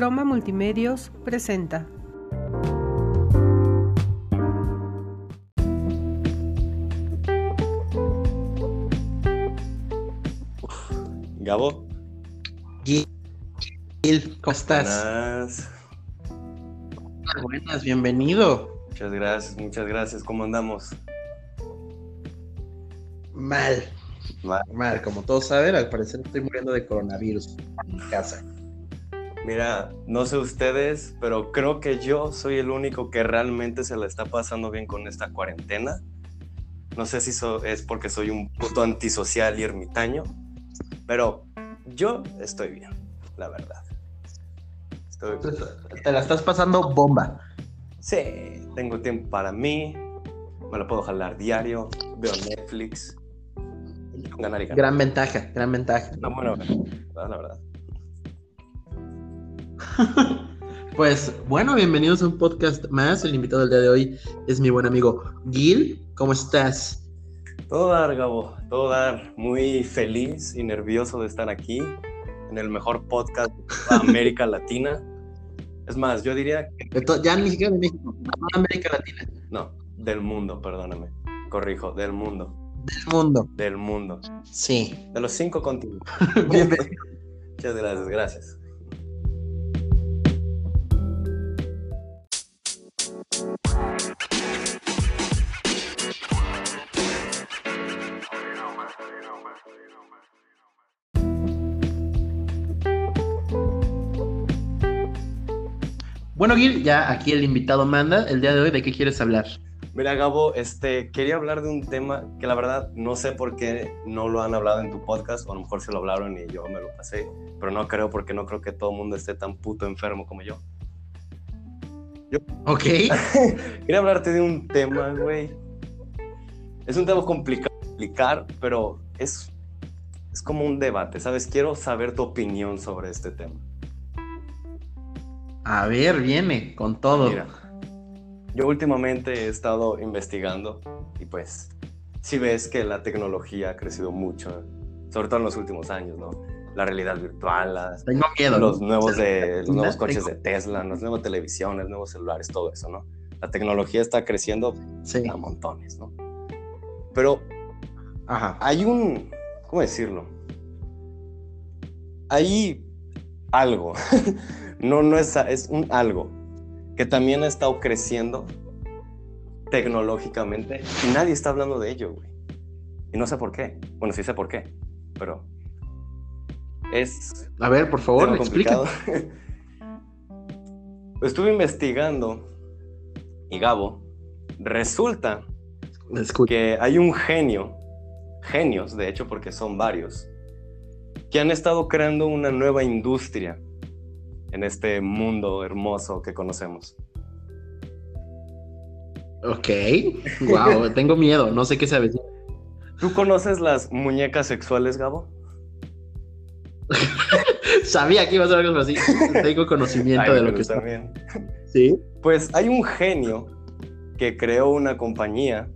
Croma Multimedios presenta. Gabo. Gil, ¿cómo estás? Buenas. Buenas, bienvenido. Muchas gracias, muchas gracias. ¿Cómo andamos? Mal, Mal. mal. Como todos saben, al parecer estoy muriendo de coronavirus en mi casa. Mira, no sé ustedes, pero creo que yo soy el único que realmente se la está pasando bien con esta cuarentena. No sé si so- es porque soy un puto antisocial y ermitaño, pero yo estoy bien, la verdad. Estoy Te la estás pasando bomba. Sí, tengo tiempo para mí, me lo puedo jalar diario, veo Netflix. Ganar y ganar. Gran ventaja, gran ventaja. No, bueno, la verdad. Pues bueno, bienvenidos a un podcast más. El invitado del día de hoy es mi buen amigo Gil. ¿Cómo estás? Todo dar, Gabo, todo dar. Muy feliz y nervioso de estar aquí en el mejor podcast de América Latina. Es más, yo diría que Ya ni siquiera de México, de América Latina, no, del mundo, perdóname. Corrijo, del mundo, del mundo. del mundo. Sí. De los cinco continentes. Bienvenido. Muchas gracias, gracias. Bueno, Gil, ya aquí el invitado manda. El día de hoy, ¿de qué quieres hablar? Mira, Gabo, este, quería hablar de un tema que la verdad no sé por qué no lo han hablado en tu podcast, o a lo mejor se lo hablaron y yo me lo pasé, pero no creo porque no creo que todo el mundo esté tan puto enfermo como yo. Ok. Quería hablarte de un tema, güey. Es un tema complicado de explicar, pero es, es como un debate, ¿sabes? Quiero saber tu opinión sobre este tema. A ver, viene con todo. Mira, yo últimamente he estado investigando y pues si ves que la tecnología ha crecido mucho, sobre todo en los últimos años, ¿no? La realidad virtual, las, Tengo miedo. los nuevos de los nuevos coches de Tesla, las nuevas televisiones, nuevos celulares, todo eso, ¿no? La tecnología está creciendo Sí. a montones, ¿no? Pero Ajá. hay un, ¿cómo decirlo? Hay algo, no, no es, es un algo que también ha estado creciendo tecnológicamente y nadie está hablando de ello, güey. Y no sé por qué. Bueno, sí sé por qué, pero es A ver, por favor, explica. complicado. Estuve investigando y Gabo, resulta que hay un genio, genios de hecho porque son varios, que han estado creando una nueva industria en este mundo hermoso que conocemos. Ok. Wow, tengo miedo. No sé qué sabes. ¿Tú conoces las muñecas sexuales, Gabo? Sabía que iba a ser algo así. Tengo conocimiento Ay, de lo que bien. Sí. Pues hay un genio que creó una compañía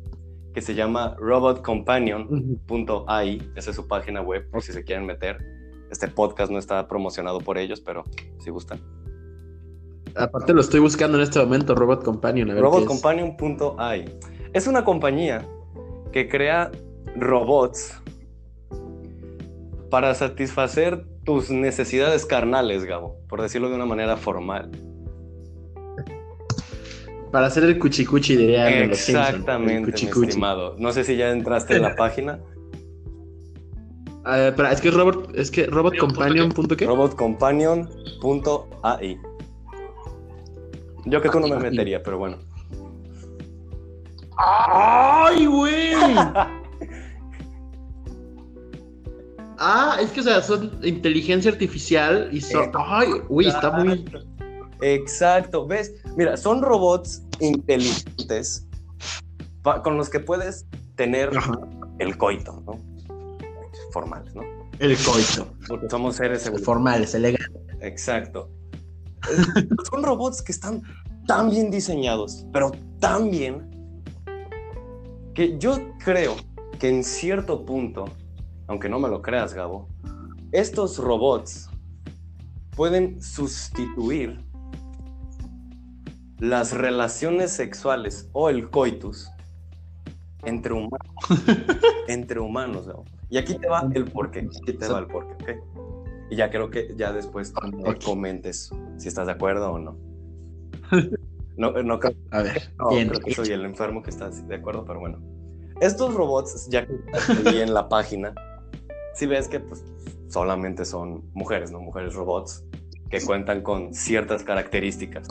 que se llama robotcompanion.ai, esa es su página web por si se quieren meter. Este podcast no está promocionado por ellos, pero si gustan. Aparte lo estoy buscando en este momento, Robot Companion. Robotcompanion.ai. Es una compañía que crea robots para satisfacer tus necesidades carnales, Gabo, por decirlo de una manera formal. Para hacer el cuchicuchi, diría Exactamente, mi estimado. No sé si ya entraste en la página. Ah, espera, es que es Robot, es que Robot Companion. punto qué? Robotcompanion.ai. Yo que tú no me metería, pero bueno. ¡Ay, güey! Ah, es que, o sea, son inteligencia artificial y son. ¡Ay! Uy, está muy. Exacto, ¿ves? Mira, son robots inteligentes con los que puedes tener Ajá. el coito, ¿no? Formales, ¿no? El coito. Porque somos seres. Formales, elegantes. Exacto. Son robots que están tan bien diseñados, pero tan bien, que yo creo que en cierto punto, aunque no me lo creas, Gabo, estos robots pueden sustituir las relaciones sexuales o el coitus entre humanos. entre humanos, ¿no? Y aquí te va el porqué. Aquí te va el porqué, ¿ok? Y ya creo que ya después me comentes si estás de acuerdo o no. No, no creo, A ver, no, bien. creo que soy el enfermo que está de acuerdo, pero bueno. Estos robots, ya que vi en la página, si ves que pues, solamente son mujeres, ¿no? Mujeres robots que cuentan con ciertas características.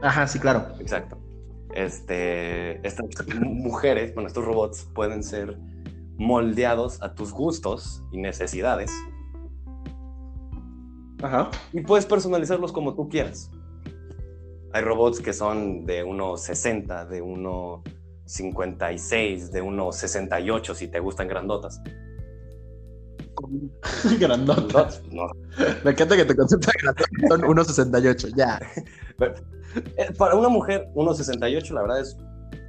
Ajá, sí, claro. Exacto. Este, estas mu- mujeres, bueno, estos robots pueden ser moldeados a tus gustos y necesidades Ajá. y puedes personalizarlos como tú quieras. Hay robots que son de 1.60, de 1.56, de 1.68 si te gustan grandotas. Grandota. Grandotas, no. Me encanta que te concepto grandota. Son 1.68, ya. Eh, Para una mujer, 1.68 la verdad es,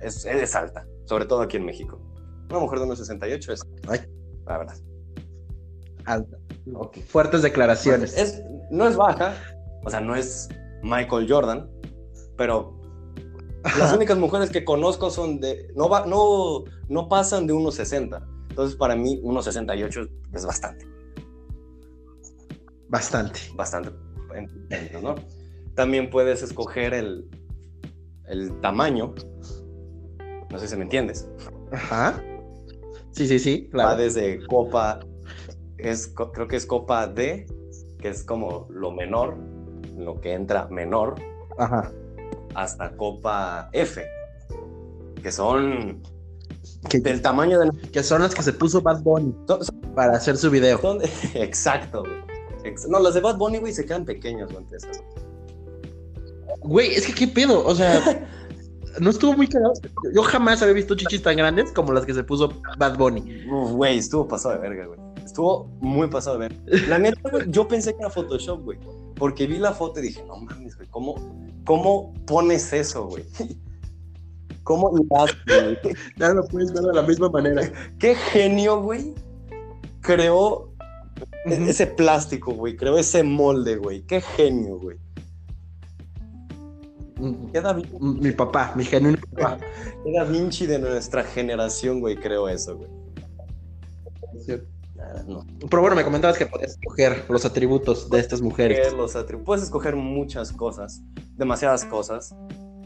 es, es alta, sobre todo aquí en México. Una mujer de 1.68 es Ay. la verdad. Alta. Fuertes declaraciones. Es, no es baja, o sea, no es Michael Jordan, pero las únicas mujeres que conozco son de. No, va, no, no pasan de 1,60. Entonces, para mí, 1,68 es bastante, Bastante. bastante. ¿no? También puedes escoger el, el tamaño. No sé si me entiendes. Ajá. Sí, sí, sí, Va desde copa, es, creo que es copa D, que es como lo menor, lo que entra menor, Ajá. hasta copa F, que son Que, del tamaño de... que son las que se puso Bad Bunny son- son- para hacer su video. son- exacto, güey. No, las de Bad Bunny, güey, se quedan pequeños, güey, esas. Güey, es que qué pedo. O sea, no estuvo muy cagado. Yo- jamás había visto chichis tan grandes como las que se puso Bad Bunny. Uf, Güey, estuvo pasado de verga, güey. Estuvo muy pasado de verga. La neta, güey, yo pensé que era Photoshop, güey. Porque vi la foto y dije, no mames, güey, ¿cómo, cómo pones eso, güey? ¿Cómo hilaste, güey? Ya lo puedes ver de la misma manera. qué genio, güey, creó ese plástico, güey, creó ese molde, güey. Qué genio, güey. Vin- Mi papá, mi genuino papá. qué Da Vinci de nuestra generación, güey, creó eso, güey. No. Pero bueno, me comentabas que podías escoger los atributos de estas mujeres. Los Puedes escoger muchas cosas, demasiadas cosas.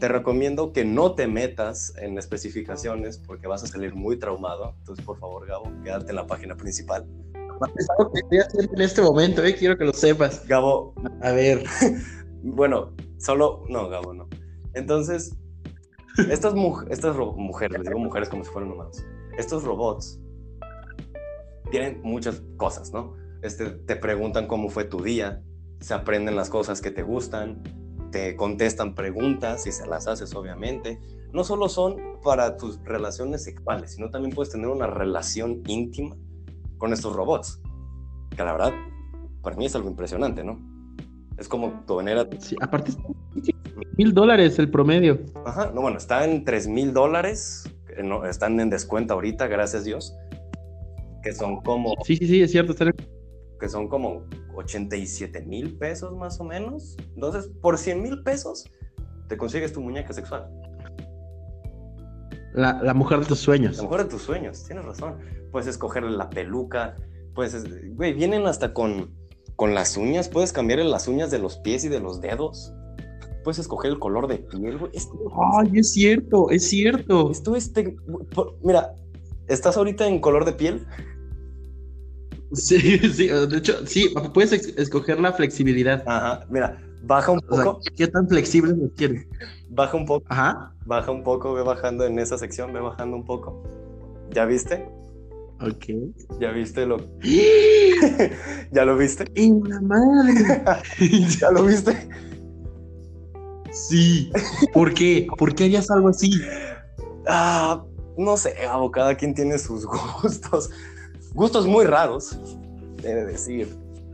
Te recomiendo que no te metas en especificaciones porque vas a salir muy traumado. Entonces, por favor, Gabo, quédate en la página principal. Es algo que estoy haciendo en este momento, eh, quiero que lo sepas. Gabo, A ver. Bueno, solo. No, Gabo, no. Entonces, estas, mu- estas mujeres, les digo mujeres como si fueran humanos, estos robots tienen muchas cosas, ¿no? Este, te preguntan cómo fue tu día, se aprenden las cosas que te gustan, te contestan preguntas y se las haces, obviamente. No solo son para tus relaciones sexuales, sino también puedes tener una relación íntima con estos robots. Que la verdad, para mí es algo impresionante, ¿no? Es como tu manera Sí, aparte, mil dólares el promedio. Ajá, no, bueno, está en 3 mil dólares. están en descuento ahorita, gracias Dios. Que son como, Sí, sí, sí, es cierto. están- que son como 87 mil pesos más o menos. Entonces, por 100 mil pesos, te consigues tu muñeca sexual. La, la mujer de tus sueños. La mejor de tus sueños, tienes razón. Puedes escogerle la peluca. Puedes, güey, vienen hasta con, con las uñas. Puedes cambiarle las uñas de los pies y de los dedos. Puedes escoger el color de piel, güey. Esto- Ay, es cierto, es cierto. Esto es. mira, ¿estás ahorita en color de piel? Sí, sí, de hecho, sí, puedes escoger la flexibilidad. Ajá, mira, baja un O sea, poco, ¿qué tan flexibles los quieres? baja un poco, Ajá. baja un poco, ve bajando en esa sección, ve bajando un poco. ¿Ya viste? Ok. ¿Ya viste lo? ¿Ya lo viste? ¡En la madre! ¿Ya lo viste? Sí. ¿Por qué? ¿Por qué harías algo así? Ah, no sé, Gabo, cada quien tiene sus gustos. Gustos muy raros, he de decir.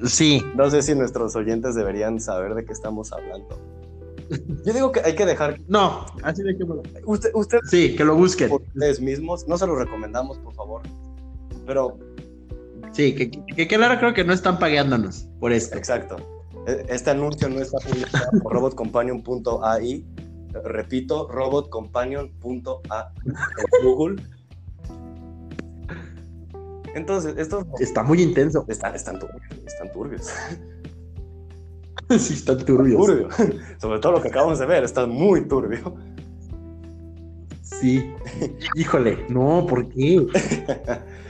Sí. No sé si nuestros oyentes deberían saber de qué estamos hablando. Yo digo que hay que dejar. No, así de que. Usted, usted Sí, que lo busquen. por ustedes mismos. No se los recomendamos, por favor. Pero Sí, que, que, claro creo que no están pagándonos por esto. Exacto. E, este anuncio no está publicado por robotcompanion.ai. Repito, robotcompanion.ai en Google. Entonces, estos... Está muy intenso. Están, están turbios. Están turbios. sí, están turbios. Turbio. Sobre todo lo que acabamos de ver, está muy turbio. Sí. Híjole, no, ¿por qué?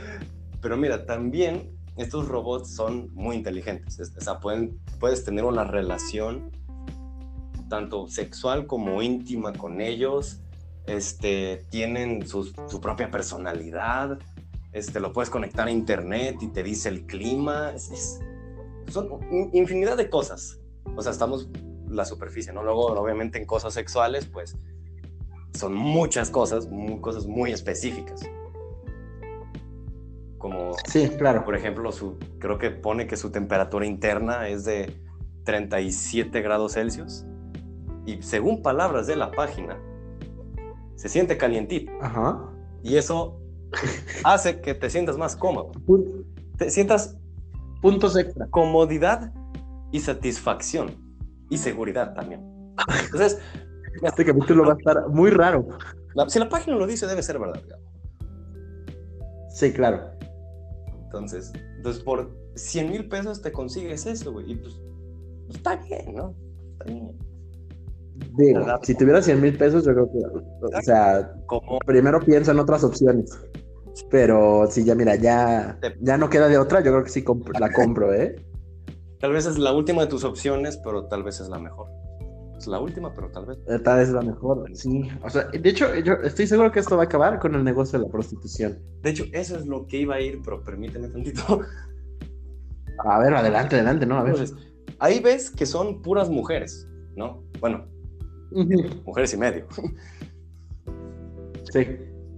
Pero mira, también estos robots son muy inteligentes. O sea, pueden, puedes tener una relación tanto sexual como íntima con ellos. Este, tienen su, propia personalidad. Este, lo puedes conectar a internet y te dice el clima. son infinidad de cosas. O sea, estamos la superficie, ¿no? Luego, obviamente, en cosas sexuales, pues son muchas cosas, muy, cosas muy específicas como sí, claro. por ejemplo, su, creo que pone que su temperatura interna es de 37 grados Celsius y según palabras de la página, se siente calientito. Ajá. Y eso hace que te sientas más cómodo. Te sientas puntos extra. Comodidad y satisfacción y seguridad también. Entonces, este capítulo va a estar muy raro. si la página lo dice, debe ser verdad. Sí, claro. Entonces, entonces por 100 mil pesos te consigues eso, güey. Y pues, pues, está bien, ¿no? Está bien. Digo, si tuviera 100 mil pesos, yo creo que, o sea, primero pienso en otras opciones. Pero si ya, mira, ya, ya no queda de otra, yo creo que sí la compro, ¿eh? Tal vez es la última de tus opciones, pero tal vez es la mejor la última, pero tal vez. Eh, tal vez es la mejor, sí. O sea, de hecho, yo estoy seguro que esto va a acabar con el negocio de la prostitución. De hecho, eso es lo que iba a ir, pero permíteme tantito. A ver, adelante, adelante, ¿no? A ver. ahí ves que son puras mujeres, ¿no? Bueno, mujeres y medio. Sí.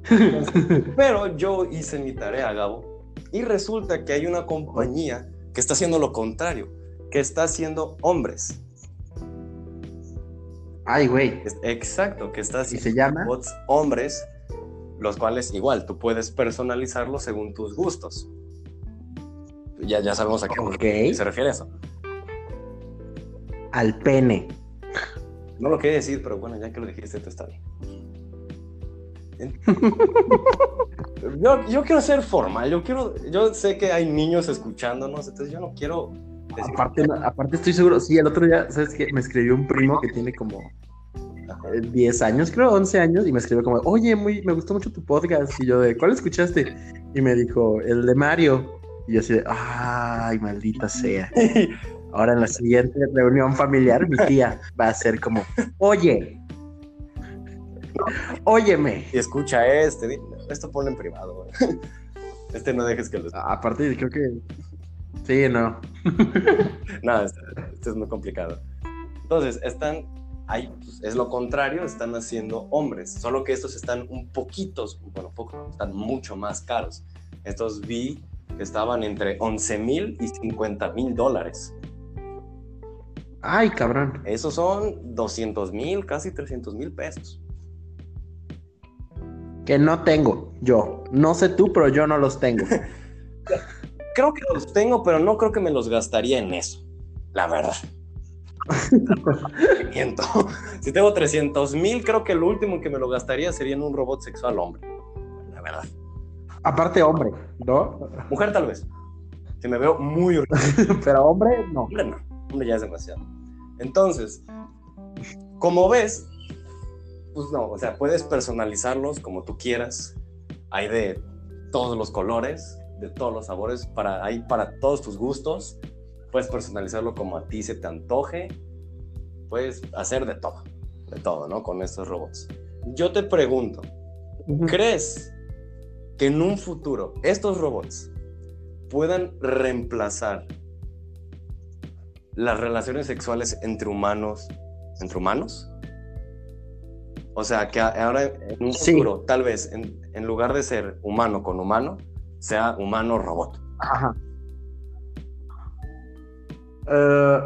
Pero yo hice mi tarea, Gabo, y resulta que hay una compañía que está haciendo lo contrario, que está haciendo hombres. Ay, güey. Exacto, que estás ¿Y se llama? bots hombres, los cuales igual tú puedes personalizarlo según tus gustos. Ya, ya sabemos a qué se refiere eso. Al pene. No lo quería decir, pero bueno, ya que lo dijiste, te está bien. yo, yo, quiero ser formal, yo quiero, yo sé que hay niños escuchándonos, entonces yo no quiero Aparte, aparte estoy seguro, sí, el otro día, ¿sabes qué? Me escribió un primo que tiene como 10 años, creo, 11 años, y me escribió como, oye, muy, me gustó mucho tu podcast. Y yo de, ¿cuál escuchaste? Y me dijo, el de Mario. Y yo así de, ay, maldita sea. Ahora en la siguiente reunión familiar, mi tía va a ser como, oye, óyeme. Y escucha este, esto ponlo en privado. Este no dejes que lo... Aparte, creo que Sí, no. Nada, esto, es muy complicado. Entonces, están ahí, pues, es lo contrario, están haciendo hombres, solo que estos están un poquitos, bueno, poco, están mucho más caros. Estos vi que estaban entre 11 mil y 50 mil dólares. Ay, cabrón. Esos son 200 mil, casi 300 mil pesos. Que no tengo yo. No sé tú, pero yo no los tengo. creo que los tengo, pero no creo que me los gastaría en eso, la verdad. si tengo 300 mil, creo que lo último que me lo gastaría sería en un robot sexual hombre, la verdad. Aparte hombre, ¿no? Mujer tal vez. Si me veo muy... pero hombre, no. Hombre no, hombre ya es demasiado. Entonces, como ves, pues no, o sea, puedes personalizarlos como tú quieras. Hay de todos los colores, de todos los sabores, para, ahí para todos tus gustos. Puedes personalizarlo como a ti se te antoje. Puedes hacer de todo, de todo, ¿no? Con estos robots. Yo te pregunto, ¿crees que en un futuro estos robots puedan reemplazar las relaciones sexuales entre humanos, entre humanos? O sea, que ahora en un futuro, tal vez, en, en, lugar de ser humano con humano, sea humano robot. Ajá. Eh,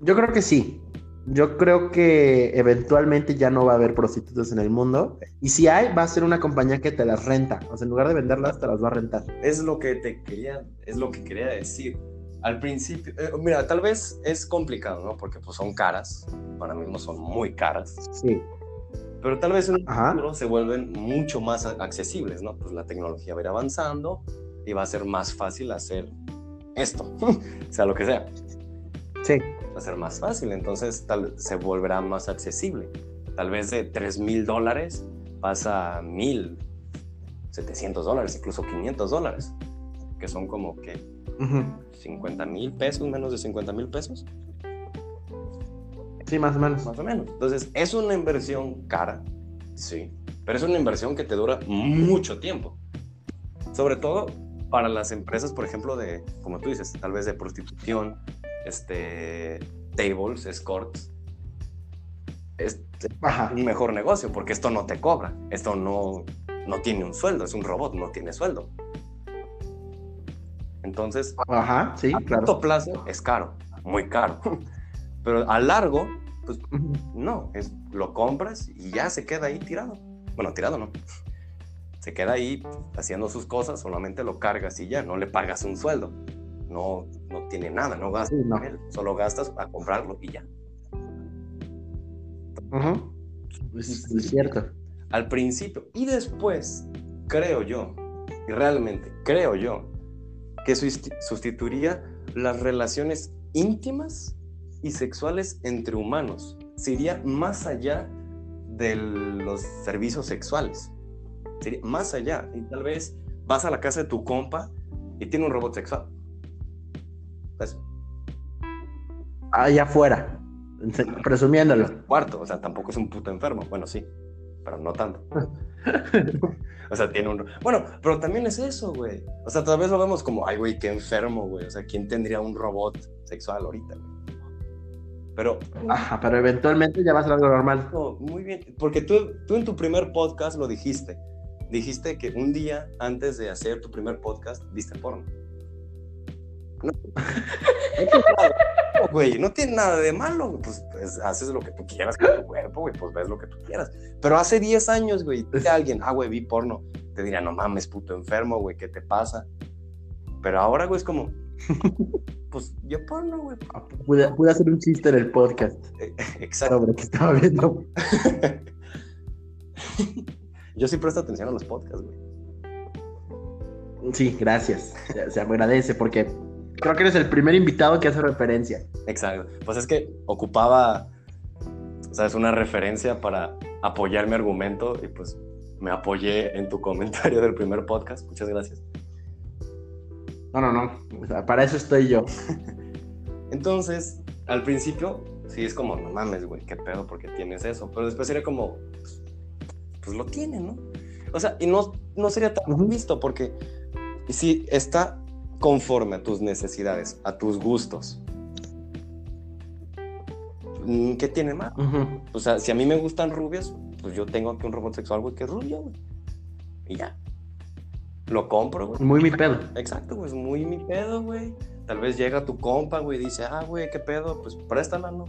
yo creo que sí. Yo creo que eventualmente ya no va a haber prostitutas en el mundo. Y si hay, va a ser una compañía que te las renta. O sea, en lugar de venderlas, te las va a rentar. Es lo que te quería, es lo que quería decir. Al principio, eh, mira, tal vez es complicado, ¿no? Porque pues son caras, ahora mismo son muy caras. Sí. Pero tal vez en un Ajá. futuro se vuelven mucho más accesibles, ¿no? Pues la tecnología va a ir avanzando y va a ser más fácil hacer esto, sea lo que sea. Sí. Va a ser más fácil, entonces tal, se volverá más accesible. Tal vez de 3 mil dólares pasa a 1,000, 700 dólares, incluso 500 dólares, que son como que Ujú. 50 mil pesos, menos de 50 mil pesos, Sí, más o menos. más o menos. Entonces, es una inversión cara, sí, pero es una inversión que te dura mucho tiempo. Sobre todo para las empresas, por ejemplo, de, como tú dices, tal vez de prostitución, este, tables, escorts. Es Ajá. un mejor negocio porque esto no te cobra, esto no, no tiene un sueldo, es un robot, no tiene sueldo. Entonces, Ajá, sí, a claro. corto plazo es caro, muy caro. Pero a largo, pues no, es, lo compras y ya se queda ahí tirado. Bueno, tirado no. Se queda ahí haciendo sus cosas, solamente lo cargas y ya, no le pagas un sueldo. No, no tiene nada, no gastas Sí, no. él, solo gastas a comprarlo y ya. Ujú. Es, es cierto. Al principio y después, creo yo, y realmente creo yo, que susti- sustituiría las relaciones íntimas y sexuales entre humanos. Se iría más allá de los servicios sexuales. Sería más allá. Y tal vez vas a la casa de tu compa y tiene un robot sexual. Pues, Allá afuera. Presumiéndolo. cuarto, o sea, tampoco es un puto enfermo. Bueno, sí, pero no tanto. O sea, tiene un... Bueno, pero también es eso, güey. O sea, tal vez lo vemos como, ay, güey, qué enfermo, güey. O sea, ¿quién tendría un robot sexual ahorita, güey? Pero, Ajá, pero eventualmente ya va a ser algo normal. no, muy bien. Porque tú, tú en tu primer podcast lo dijiste. Dijiste que un día antes de hacer tu primer podcast, viste porno. No, no güey. No tiene nada de malo. güey. Pues, pues, haces lo que tú quieras con tu cuerpo, güey. Pues ves lo que tú quieras. Pero hace 10 años, güey, dice alguien, ah, güey, vi porno. Te diría, no mames, puto enfermo, güey, ¿qué te pasa? Pero ahora, güey, es como, pues yo porno, güey. Pude, pude hacer un chiste en el podcast Exacto. sobre que estaba viendo. Yo sí presto atención a los podcasts, güey. Sí, gracias. Se, se agradece porque creo que eres el primer invitado que hace referencia. Exacto. Pues es que ocupaba, ¿sabes? Una referencia para apoyar mi argumento y pues me apoyé en tu comentario del primer podcast. Muchas gracias. No, no, no. O sea, para eso estoy yo. Entonces, al principio, sí es como, no mames, güey, qué pedo porque tienes eso. Pero después sería como, pues, pues lo tiene, ¿no? O sea, y no, no sería tan visto porque si está conforme a tus necesidades, a tus gustos, mm, ¿qué tiene más? O sea, si a mí me gustan rubias, pues yo tengo aquí un robot sexual, güey, que es rubio, güey. Y ya. Lo compro, güey. Muy mi pedo. Exacto, güey, es muy mi pedo, güey. Tal vez llega tu compa, güey, y dice, ah, güey, qué pedo, pues préstala, ¿no?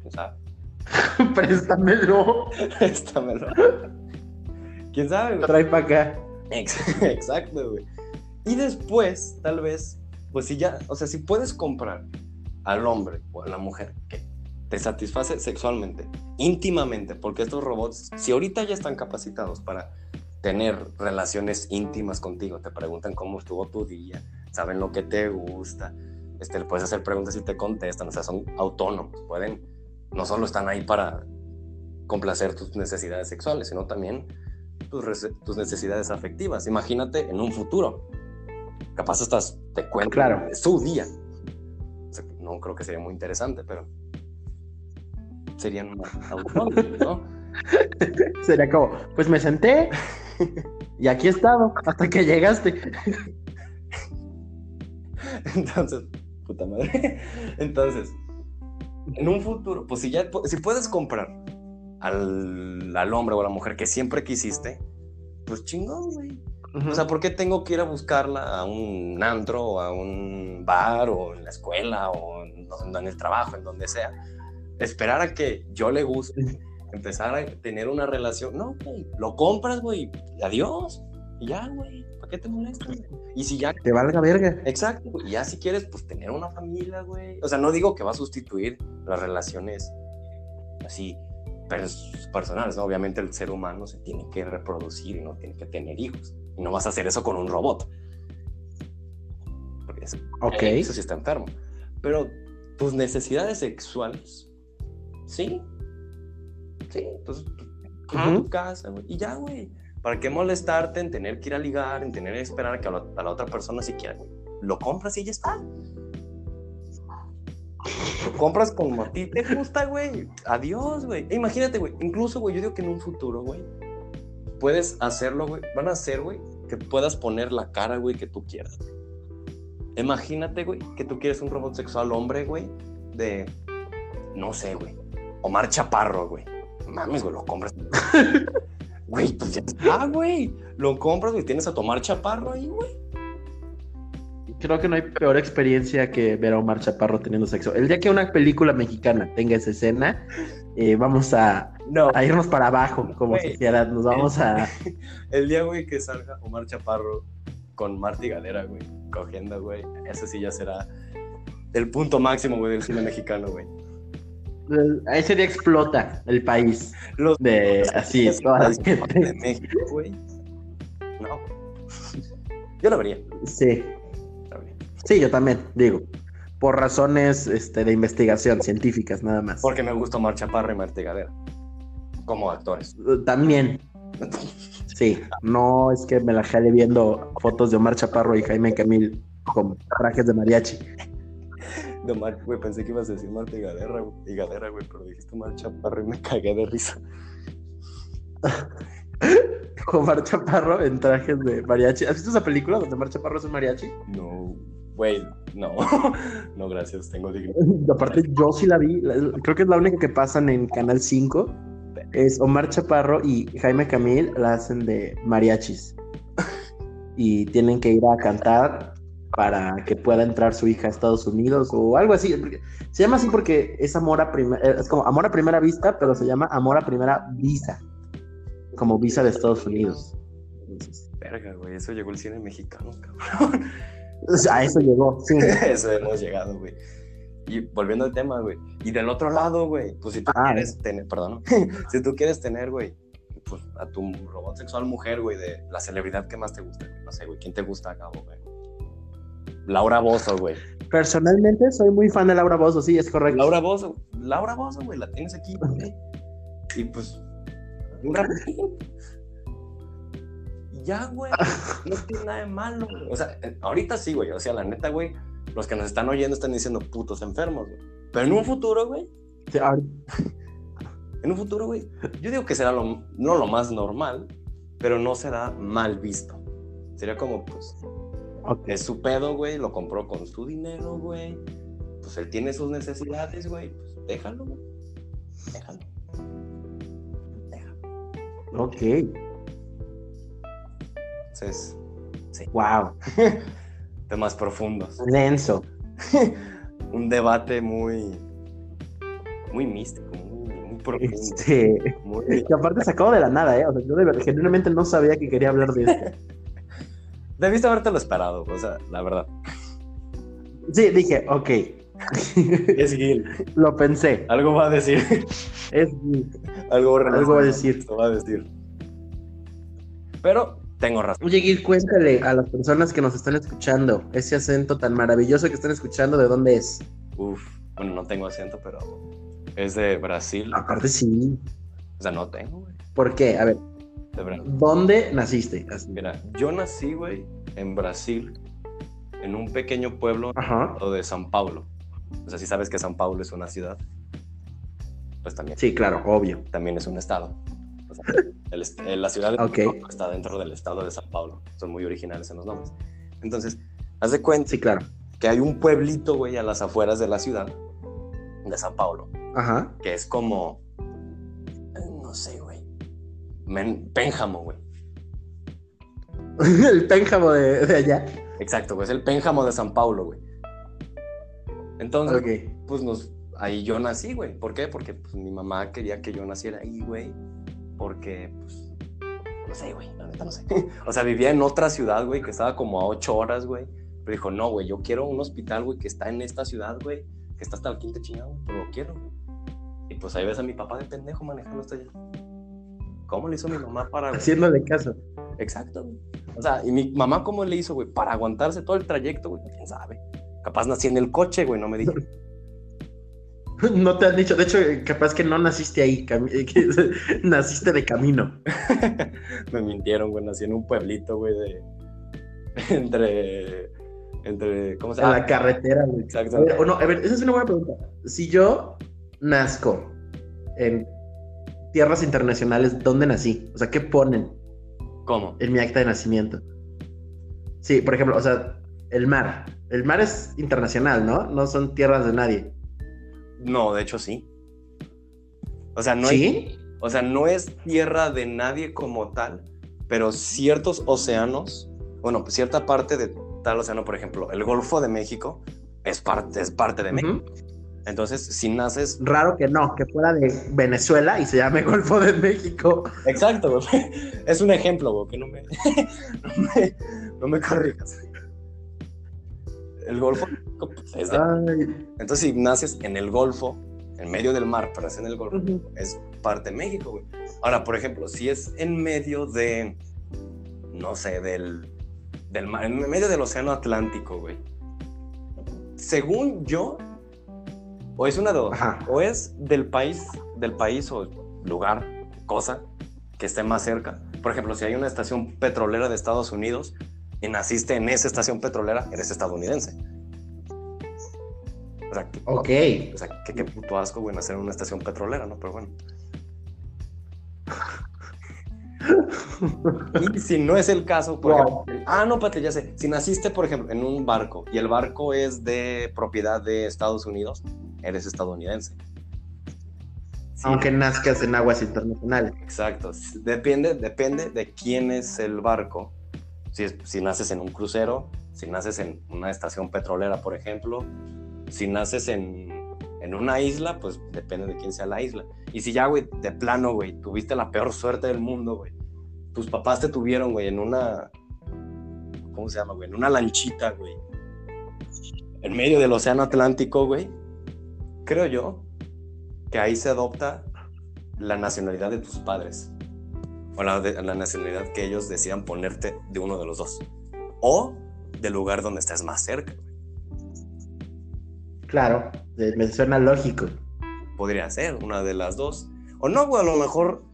¿Quién sabe? Préstamelo. Préstamelo. ¿Quién sabe, güey? Trae para acá. Ex- Exacto, güey. Y después, tal vez, pues si ya, o sea, si puedes comprar al hombre o a la mujer que te satisface sexualmente, íntimamente, porque estos robots, si ahorita ya están capacitados para tener relaciones íntimas contigo, te preguntan cómo estuvo tu día, saben lo que te gusta, este, le puedes hacer preguntas y te contestan, o sea, son autónomos, pueden, no solo están ahí para complacer tus necesidades sexuales, sino también tus, necesidades afectivas. Imagínate en un futuro. Capaz estás, te cuentan Claro. su día. O sea, no creo que sería muy interesante, pero serían más autónomos, ¿no? Sería como, pues me senté y aquí he estado hasta que llegaste. Entonces, puta madre. Entonces, en un futuro, pues si ya si puedes comprar al, al hombre o a la mujer que siempre quisiste, pues chingón, güey. O sea, ¿por qué tengo que ir a buscarla a un antro o a un bar o en la escuela o en, en el trabajo, en donde sea? esperar a que yo le guste, empezar a tener una relación. No, güey, lo compras, güey, adiós. Y ya, güey, ¿para qué te molestas? Y si ya Te valga verga. Exacto, güey. Y ya si quieres, pues tener una familia, güey. O sea, no digo que va a sustituir las relaciones así pers- personales, ¿no? Obviamente el ser humano se tiene que reproducir y no tiene que tener hijos. Y no vas a hacer eso con un robot. Porque Ok. eso sí está enfermo. Pero tus necesidades sexuales, sí. Sí, entonces, tu casa, güey. Y ya, güey. ¿Para qué molestarte en tener que ir a ligar, en tener que esperar a que a la, a la otra persona siquiera, güey? Lo compras y ya está. Lo compras como a ti te gusta, güey. Adiós, güey. E imagínate, güey. Incluso, güey, yo digo que en un futuro, güey, puedes hacerlo, güey. Van a hacer, güey, que puedas poner la cara, güey, que tú quieras. Imagínate, güey, que tú quieres un robot sexual hombre, güey, de, no sé, güey, Omar Chaparro, güey. Mames, güey, lo compras. Güey, pues ya está, güey. Lo compras, güey, tienes a tomar Chaparro ahí, güey. Creo que no hay peor experiencia que ver a Omar Chaparro teniendo sexo. El día que una película mexicana tenga esa escena, eh, vamos a, No. a irnos para abajo como sociedad. Nos vamos a. El día, güey, que salga Omar Chaparro con Marty Galera, güey, cogiendo, güey, ese sí ya será el punto máximo, güey, del cine mexicano, güey. A ese día explota el país. Los De así, toda la de gente. México, güey. No. Yo lo vería. Sí, lo vería. sí, yo también, digo. Por razones este, de investigación científicas, nada más. Porque me gusta Omar Chaparro y Marty Galera. Como actores. También, sí. No es que me la jale viendo fotos de Omar Chaparro y Jaime Camil con trajes de mariachi. De Omar, güey, pensé que ibas a decir Galera, güey, y Galera, güey, pero dijiste Omar Chaparro y me cagué de risa. Omar Chaparro en trajes de mariachi. ¿Has visto esa película donde Omar Chaparro es un mariachi? No, güey, no. no, gracias, tengo dignidad. Aparte, yo sí la vi. Creo que es la única que pasan en Canal 5. Es Omar Chaparro y Jaime Camil la hacen de mariachis. Y tienen que ir a cantar para que pueda entrar su hija a Estados Unidos o algo así. Se llama así porque es amor a primera, es como amor a primera vista, pero se llama amor a primera visa. Como visa de Estados Unidos. Entonces, Verga, güey, eso llegó el cine mexicano, cabrón. a eso llegó, sí. Eso hemos llegado, güey. Y volviendo al tema, güey. Y del otro lado, güey, pues si tú Ah, quieres tener, perdón, si tú quieres tener, güey, pues a tu robot sexual mujer, güey, de la celebridad que más te gusta, güey. No sé, güey, ¿quién te gusta, Gabo, güey? Laura Bozo, güey. Personalmente soy muy fan de Laura Bozo, sí, es correcto. Laura Bozo, Laura Bozo, güey, la tienes aquí, güey. Y pues, ya, güey, no tiene nada de malo, güey. O sea, eh, ahorita sí, güey, o sea, la neta, güey, los que nos están oyendo están diciendo putos enfermos, güey. Pero en un futuro, güey, Sí, en un futuro, güey, yo digo que será lo, no lo más normal, pero no será mal visto. Sería como, pues, ok. es su pedo, güey, lo compró con su dinero, güey. Pues él tiene sus necesidades, güey, pues déjalo, güey. Déjalo. Déjalo. Ok. Entonces, Wow. temas profundos. Denso. Un debate muy, muy místico, muy, muy profundo. Este, muy- que aparte sacado de la nada, ¿eh? O sea, yo de verdad, genuinamente no sabía que quería hablar de esto. Debiste haberte lo esperado, o sea, la verdad. Sí, dije, ok. Es Gil. Lo pensé. Algo va a decir. Es Algo, Algo va a decir. Lo va a decir. Pero tengo razón. Oye, Gil, cuéntale a las personas que nos están escuchando ese acento tan maravilloso que están escuchando, ¿de dónde es? Uf, bueno, no tengo acento, pero es de Brasil. Aparte, sí. O sea, no tengo, güey. ¿Por qué? A ver, De Brasil. ¿dónde naciste? Así. Mira, yo nací, güey, en Brasil, en un pequeño pueblo Ajá. de San Paulo. O sea, si sabes que San Paulo es una ciudad, pues también, Sí, claro, obvio. también es un estado. O sea, el est- la ciudad de Ok. São Paulo está dentro del estado de San Paulo. Son muy originales en los nombres. Entonces, haz de cuenta Sí, claro. que hay un pueblito, güey, a las afueras de la ciudad de San Paulo, Ajá. que es como, no sé, güey, Men- Pénjamo, güey. El pénjamo de, de allá. Exacto, güey, es el Pénjamo de San Paulo, güey. Entonces, Ok. pues nos ahí yo nací, güey. ¿Por qué? Porque pues, mi mamá quería que yo naciera ahí, güey. Porque, pues, no sé, güey, la neta no sé. o sea, vivía en otra ciudad, güey, que estaba como a ocho horas, güey. Pero dijo, no, güey, yo quiero un hospital, güey, que está en esta ciudad, güey, que está hasta el quinta chingado, güey, pero lo quiero. Y pues ahí ves a mi papá de pendejo manejando hasta allá. ¿Cómo le hizo mi mamá para... Haciéndole caso. Exacto, güey. O sea, ¿y mi mamá cómo le hizo, güey? Para aguantarse todo el trayecto, güey. ¿Quién sabe? Capaz nací en el coche, güey, no me dije. No te han dicho, de hecho, capaz que no naciste ahí, que naciste de camino. me mintieron, güey, nací en un pueblito, güey, de... entre... Entre, ¿cómo se llama? En la carretera, güey. Exacto. A o no, a ver, esa es una buena pregunta. Si yo nazco en tierras internacionales, ¿dónde nací? O sea, ¿qué ponen ¿Cómo? en mi acta de nacimiento? Sí, por ejemplo, o sea, el mar. El mar es internacional, ¿no? No son tierras de nadie. No, de hecho sí. O sea, no ¿Sí? hay- o sea, no es tierra de nadie como tal, pero ciertos océanos, bueno, pues cierta parte de tal océano, por ejemplo, el Golfo de México es parte, es parte de México. Entonces, si naces. Raro que no, que fuera de Venezuela y se llame Golfo de México. Exacto, güey. Es un ejemplo, güey, que no me, no me, no me corrijas. El Golfo de México, pues, es de Ay, Entonces, si naces en el Golfo, en medio del mar, pero es en el Golfo, es parte de México, güey. Ahora, por ejemplo, si es en medio de, no sé, del, del mar, en medio del océano Atlántico, güey. Según yo, o es una de dos, Ajá. o es del país, del país o lugar, cosa que esté más cerca. Por ejemplo, si hay una estación petrolera de Estados Unidos y naciste en esa estación petrolera, eres estadounidense. O sea, que- ok. o sea, qué, qué puto asco, güey, nacer en una estación petrolera, ¿no? Pero bueno. Y si no es el caso, por Wow. ejemplo. Ah, no, Pate, ya sé. Si naciste, por ejemplo, en un barco y el barco es de propiedad de Estados Unidos, eres estadounidense. Sí, Aunque nazcas en aguas internacionales. Exacto. Depende, depende de quién es el barco. Si, es- si naces en un crucero, si naces en una estación petrolera, por ejemplo, si naces en, en una isla, pues depende de quién sea la isla. Y si ya, güey, de plano, güey, tuviste la peor suerte del mundo, güey. Tus papás te tuvieron, güey, en una... ¿Cómo se llama, güey? En una lanchita, güey. En medio del océano Atlántico, güey. Creo yo que ahí se adopta la nacionalidad de tus padres. O la, de- la nacionalidad que ellos decidan ponerte de uno de los dos. O del lugar donde estés más cerca. Claro, me suena lógico. Podría ser una de las dos. O no, güey, a lo mejor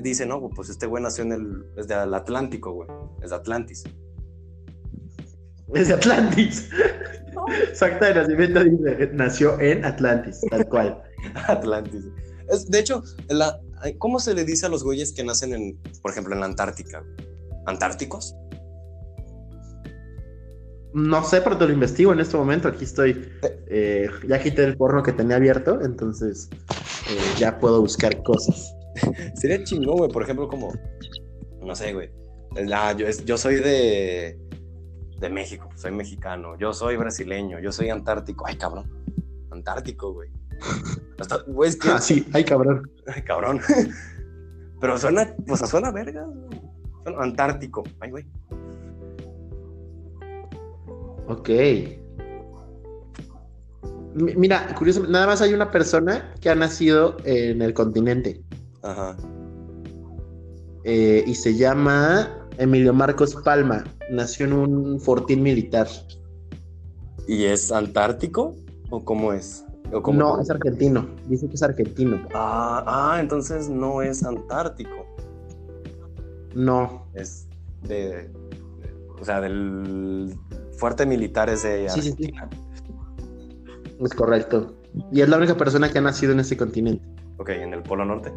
dice, no, pues este güey nació en el, es del Atlántico, güey. Es de Atlantis. Es de Atlantis. Su acta de nacimiento dice, nació en Atlantis, tal cual. Atlantis. Es- de hecho, la- ¿cómo se le dice a los güeyes que nacen en, por ejemplo, en la Antártica? ¿Antárticos? No sé, pero te lo investigo en este momento. Aquí estoy. eh, ya quité el porno que tenía abierto, entonces eh, ya puedo buscar cosas. Sería chingón, güey. Por ejemplo, como, no sé, güey. Yo, es- yo soy de, de México, soy mexicano. Yo soy brasileño, yo soy antártico. Ay, cabrón. Antártico, güey. Hasta- Güey, es que, Ah, sí, ay, cabrón. ay, cabrón. Pero suena, o sea, suena verga. güey. Suena antártico. Ay, güey. Ok. Mi- Mira, curioso, nada más hay una persona que ha nacido en el continente Ajá. eh, y se llama Emilio Marcos Palma. Nació en un fortín militar. ¿Y es antártico? ¿O cómo es? ¿O cómo- No, es argentino. Dice que es argentino. Ah, ah, entonces no es antártico. No. Es de, o sea, del fuerte militar es de Sí, sí, sí. Argentina. Es correcto. Y es la única persona que ha nacido en ese continente. Ok, en el Polo Norte,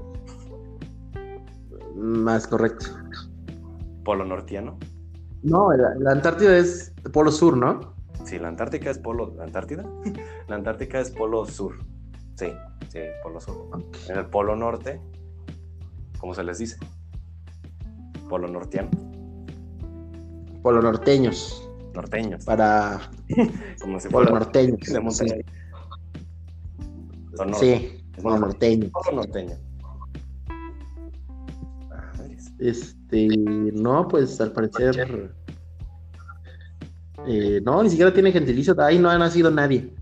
Más correcto. Polo Nortiano. No, la, la Antártida es Polo Sur, ¿no? Sí, la Antártica es Polo. ¿La Antártida? La Antártica es Polo Sur. Sí, sí, Polo Sur. En el Polo Norte, ¿cómo se les dice? Polo Nortiano. Polo Norteños. Norteños. Para Como si Polo Norteños. de. Sí, Es bueno, norteño. Todo norteño. Madres. Este, no, pues al parecer. eh, no, ni siquiera tiene gentilicio. Ahí no ha nacido nadie,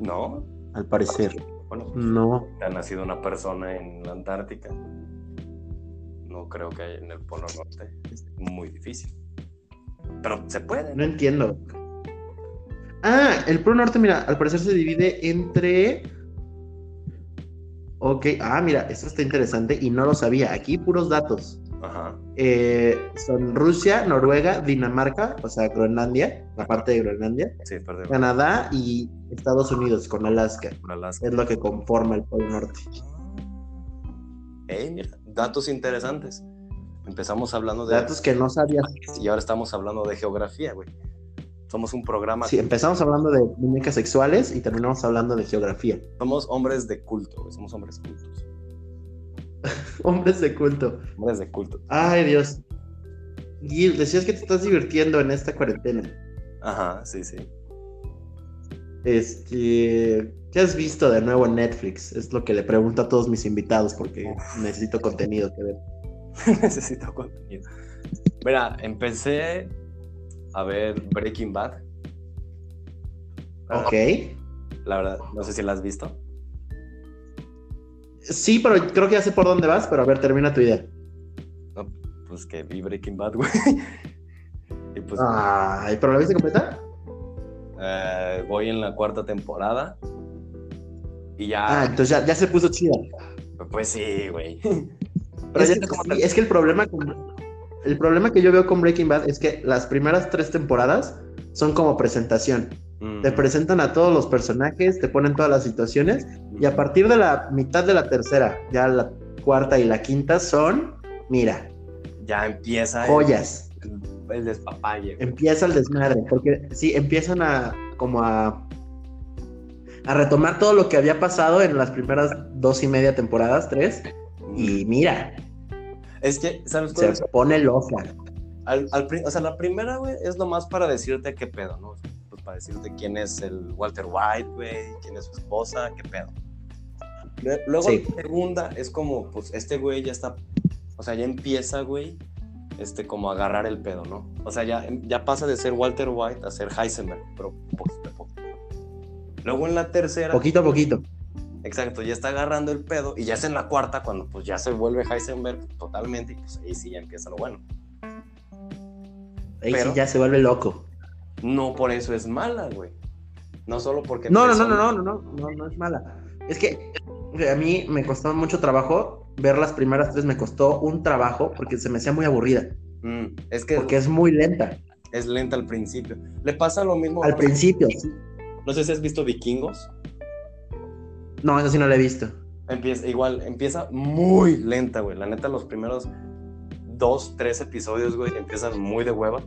No, al parecer. bueno, No. ha nacido una persona en la Antártica. No creo que haya en el Polo Norte. Es muy difícil. Pero se puede. No entiendo. Ah, el Pro Norte, mira, al parecer se divide entre. Ok, ah, mira, esto está interesante y no lo sabía. Aquí puros datos. Ajá. Eh, son Rusia, Noruega, Dinamarca, o sea, Groenlandia, la parte de Groenlandia, Sí, perdón. Canadá y Estados Unidos con Alaska. Alaska. Es lo que conforma el Polo Norte. Ey, mira, datos interesantes. Empezamos hablando de Datos que no sabías. y ahora estamos hablando de geografía, güey. Somos un programa, Sí, empezamos hablando de muñecas sexuales y terminamos hablando de geografía. somos hombres de culto, güey. Somos hombres cultos. Hombres de culto. Hombres de culto. Ay, Dios. Gil, decías que te estás divirtiendo en esta cuarentena. Ajá, sí, sí. Este, ¿qué has visto de nuevo en Netflix? Es lo que le pregunto a todos mis invitados porque necesito contenido que ver. Necesito contenido. Mira, empecé a ver Breaking Bad. Ok. La verdad, no sé si la has visto. Sí, pero creo que ya sé por dónde vas, pero a ver, termina tu idea. No, pues que vi Breaking Bad, güey. y pues Ay, ¿pero la viste completa? eh, voy en la cuarta temporada. Y ya, Ah, entonces ya, ya se puso chida. pues sí, güey. Es ya que, como- sí, es que el problema con- el problema que yo veo con Breaking Bad es que las primeras tres temporadas son como presentación. Mm, Te presentan a todos los personajes, te ponen todas las situaciones y a partir de la mitad de la tercera, ya la cuarta y la quinta son, mira, ya empieza joyas. el, el despapalle. güey. Empieza el desmadre, porque sí, empiezan a como a a retomar todo lo que había pasado en las primeras dos y media temporadas, tres, y mira, Es que, ¿sabes se pone loca. Al, o sea, la primera, güey, es nomás para decirte qué pedo, ¿no? Para decirte quién es el Walter White, güey, quién es su esposa, qué pedo. Lue- Luego Sí. la segunda es como, pues este güey ya está, o sea, ya empieza, güey, este, como a agarrar el pedo, ¿no? O sea, ya, ya pasa de ser Walter White a ser Heisenberg, pero poquito a poco. Luego en la tercera, Poquito a poquito. exacto, ya está agarrando el pedo, y ya es en la cuarta cuando pues ya se vuelve Heisenberg totalmente, y pues ahí sí ya empieza lo bueno. Ahí Pero- sí ya se vuelve loco. No por eso es mala, güey. No solo porque. No, no, no, no, no, no, no, no, no es mala. Es que a mí me costó mucho trabajo ver las primeras tres, me costó un trabajo porque se me hacía muy aburrida, Mm, es que porque es muy lenta. es lenta al principio. Le pasa lo mismo. Al principio, sí. No sé si has visto Vikingos. No, eso sí no lo he visto. Empieza, igual, empieza muy lenta, güey. La neta, los primeros dos, tres episodios, güey, empiezan muy de hueva.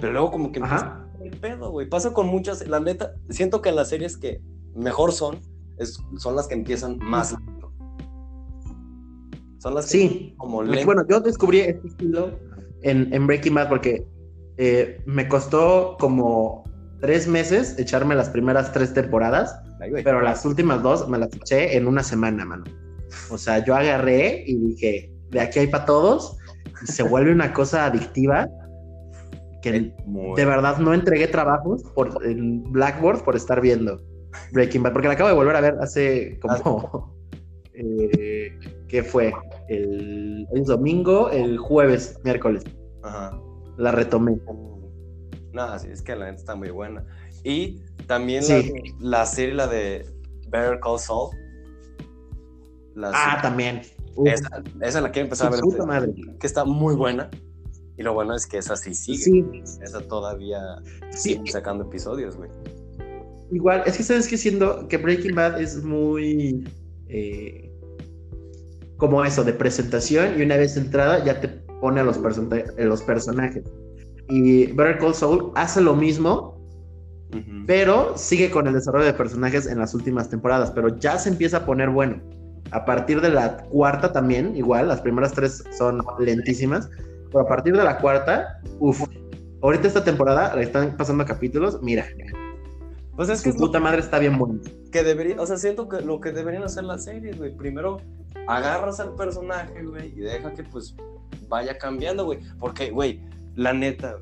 Pero luego, como que Ajá. el pedo, güey. Pasa con muchas. La neta, siento que las series que mejor son, es, son las que empiezan más lento. Son las que Sí. como Pues, lento. Bueno, yo descubrí este estilo en, en Breaking Bad porque eh, me costó como tres meses echarme las primeras tres temporadas, Ay, pero las últimas dos me las eché en una semana, mano. O sea, yo agarré y dije, de aquí hay para todos, y se vuelve una cosa adictiva que Muy- de verdad no entregué trabajos por, en Blackboard por estar viendo Breaking Bad, porque la acabo de volver a ver hace como, eh, ¿qué fue? El, el domingo, el jueves, miércoles, Ajá. la retomé. No, sí, es que la neta está muy buena. Y también Sí. la, la serie, la de Better Call Saul. La Ah, serie- también. Esa, esa la quiero empezar a ver. puta madre. Que está muy buena. Y lo bueno es que esa sí sigue. Sí, Esa todavía sí, sigue sacando episodios, güey. igual, es que sabes que siendo que Breaking Bad es muy eh, como eso, de presentación y una vez entrada ya te pone a los, eh, los personajes. Y Better Call Saul hace lo mismo, Ujú. pero sigue con el desarrollo de personajes en las últimas temporadas, pero ya se empieza a poner bueno. A partir de la cuarta también, igual, las primeras tres son lentísimas, pero a partir de la cuarta, uff, ahorita esta temporada le están pasando capítulos, mira, Pues es que su puta madre está bien buena. que debería, o sea, siento que lo que deberían hacer las series, güey, primero agarras al personaje, güey, y deja que pues vaya cambiando, güey, porque, güey, la neta,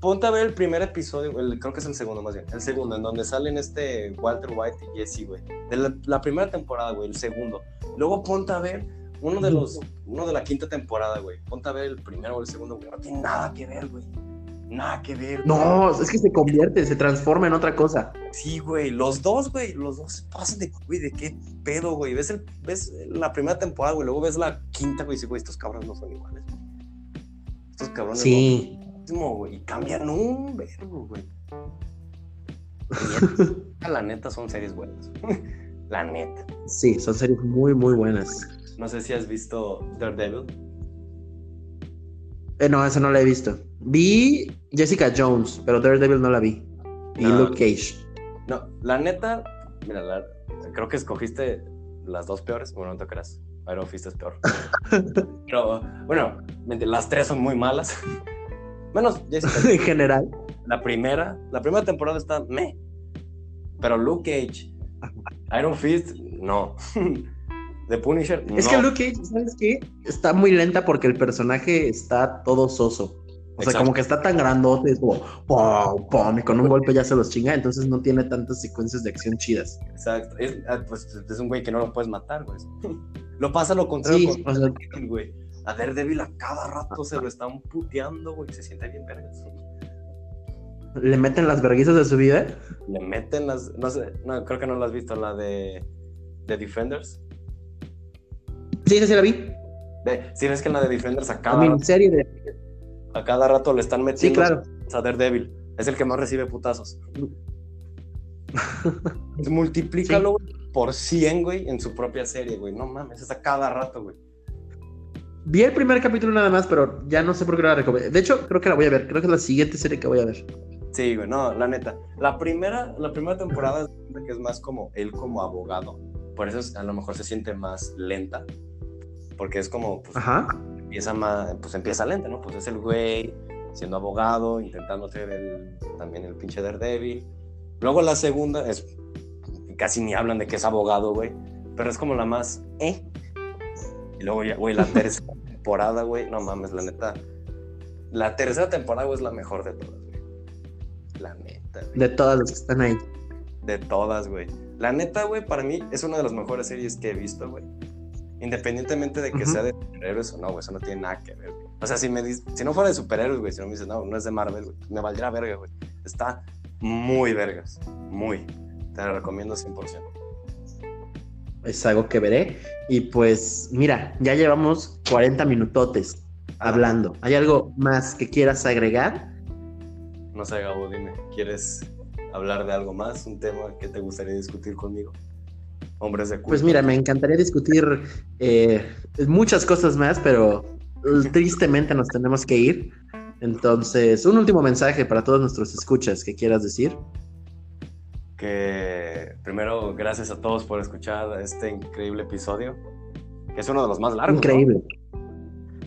ponte a ver el primer episodio, el- creo que es el segundo más bien, el segundo, en donde salen este Walter White y Jesse, güey, de la, la primera temporada, güey, el segundo, luego ponte a ver uno de los, uno de la quinta temporada, güey, ponte a ver el primero o el segundo, güey, no tiene nada que ver, güey, nada que ver, güey. No, es que se convierte, se transforma en otra cosa. Sí, güey, los dos, güey, los dos se pasan de, güey, de qué pedo, güey. Ves, el, ves la primera temporada, güey, luego ves la quinta, güey, y dices, güey, estos cabrones no son iguales. güey. Estos cabrones Sí. no güey, y cambian un verbo, güey. La neta son series buenas. la neta. Sí, son series muy, muy buenas. No sé si has visto Daredevil. Eh, no, esa no la he visto. Vi Jessica Jones, pero Daredevil no la vi. Y No. Luke Cage. No, la neta, mira, la- creo que escogiste las dos peores. Bueno, no te creas. Iron Fist es peor. Pero, bueno, las tres son muy malas. Menos Jessica. en general. La primera, la primera temporada está me. Pero Luke Cage, Iron Fist, no. The Punisher, no. Es que Luke Cage, ¿sabes qué? Está muy lenta porque el personaje está todo soso. O sea, como que está tan grandote, es como pum, pum, y con un golpe ya se los chinga, entonces no tiene tantas secuencias de acción chidas. Exacto. Es, ah, pues, es un güey que no lo puedes matar, güey. Lo pasa lo contrario Sí, con o sea, Daredevil, güey. A Daredevil a cada rato se lo están puteando, güey. Se siente bien vergas. le meten las verguizas de su vida. Le meten las. No sé, no, creo que no la has visto, la de. De Defenders. Sí, sí, sí la vi. De, si ves que en la de Defenders a cada, rato, miniserie de. a cada rato le están Sí, metiendo claro. a Daredevil. Es el que más recibe putazos. Multiplícalo güey, por 100, güey, en su propia serie, güey. No mames, es a cada rato, güey. Vi el primer capítulo nada más, pero ya no sé por qué la recomendé. De hecho, creo que la voy a ver. Creo que es la siguiente serie que voy a ver. Sí, güey, no, la neta. La primera, la primera temporada es que es más como él como abogado. Por eso es- a lo mejor se siente más lenta. Porque es como, pues, Ajá. empieza más, pues empieza lenta, ¿no? Pues es el güey siendo abogado, intentando ser el, también el pinche Daredevil. Luego la segunda es, casi ni hablan de que es abogado, güey. Pero es como la más, ¿eh? Y luego ya, güey, la tercera temporada, güey, no mames, la neta. La tercera temporada, güey, es la mejor de todas, güey. La neta, güey. De todas las que están ahí. De todas, güey. La neta, güey, para mí es una de las mejores series que he visto, güey. Independientemente de que Ujú. sea de superhéroes o no, güey, eso no tiene nada que ver, güey. O sea, si, me dis- si no fuera de superhéroes, güey, si no me dices, no, no es de Marvel, güey, me valdría verga, güey. Está muy vergas, muy. Te la recomiendo 100%. Es algo que veré. Y pues, mira, ya llevamos 40 minutotes hablando. ¿Hay algo más que quieras agregar? No sé, Gabo, dime, ¿quieres hablar de algo más? ¿Un tema que te gustaría discutir conmigo? Hombres de culto. Pues mira, me encantaría discutir eh, muchas cosas más, pero tristemente nos tenemos que ir. Entonces, un último mensaje para todos nuestros escuchas que quieras decir. que primero gracias a todos por escuchar este increíble episodio, que es uno de los más largos. ¿no? Increíble.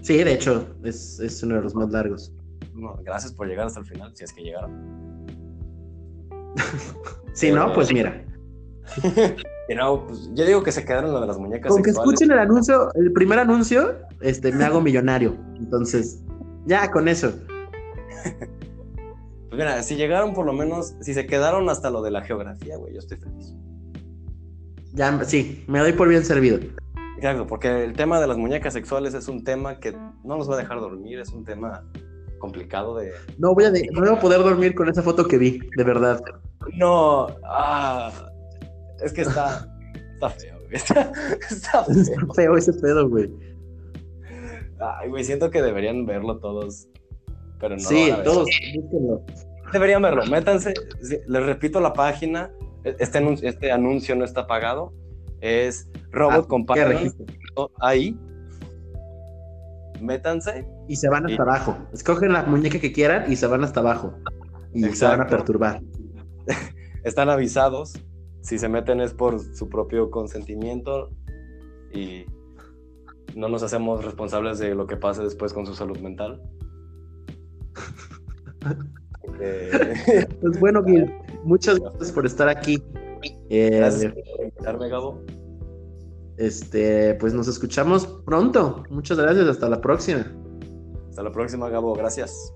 Sí, de hecho, es, es uno de los más largos. No, gracias por llegar hasta el final, si es que llegaron. Si no, pues mira. Y no, pues yo digo que se quedaron lo de las muñecas Con que escuchen el anuncio, el primer anuncio, este, me hago millonario. Entonces, ya con eso. Pues mira, si llegaron por lo menos, si se quedaron hasta lo de la geografía, güey, yo estoy feliz. Ya, sí, me doy por bien servido. Exacto, porque el tema de las muñecas sexuales es un tema que no nos va a dejar dormir, es un tema complicado de... No voy a, de- no voy a poder dormir con esa foto que vi, de verdad. No, ah, es que está, está feo, güey. Está, está feo. Está feo ese pedo, güey. Ay, güey, siento que deberían verlo todos. Pero no. lo sí, todos, búsquenlo. Deberían verlo. Métanse. Les repito la página. Este anuncio, este anuncio no está pagado. Es Robot Ah. Ahí. Métanse. Y se van hasta abajo. Escogen la muñeca que quieran y se van hasta abajo. Y se van a perturbar. Están avisados. Si se meten es por su propio consentimiento. Y no nos hacemos responsables de lo que pase después con su salud mental. Eh, Pues bueno, Gil, muchas gracias por estar aquí. Eh, Gracias por invitarme, Gabo. Este, pues nos escuchamos pronto. Muchas gracias, hasta la próxima. Hasta la próxima, Gabo. Gracias.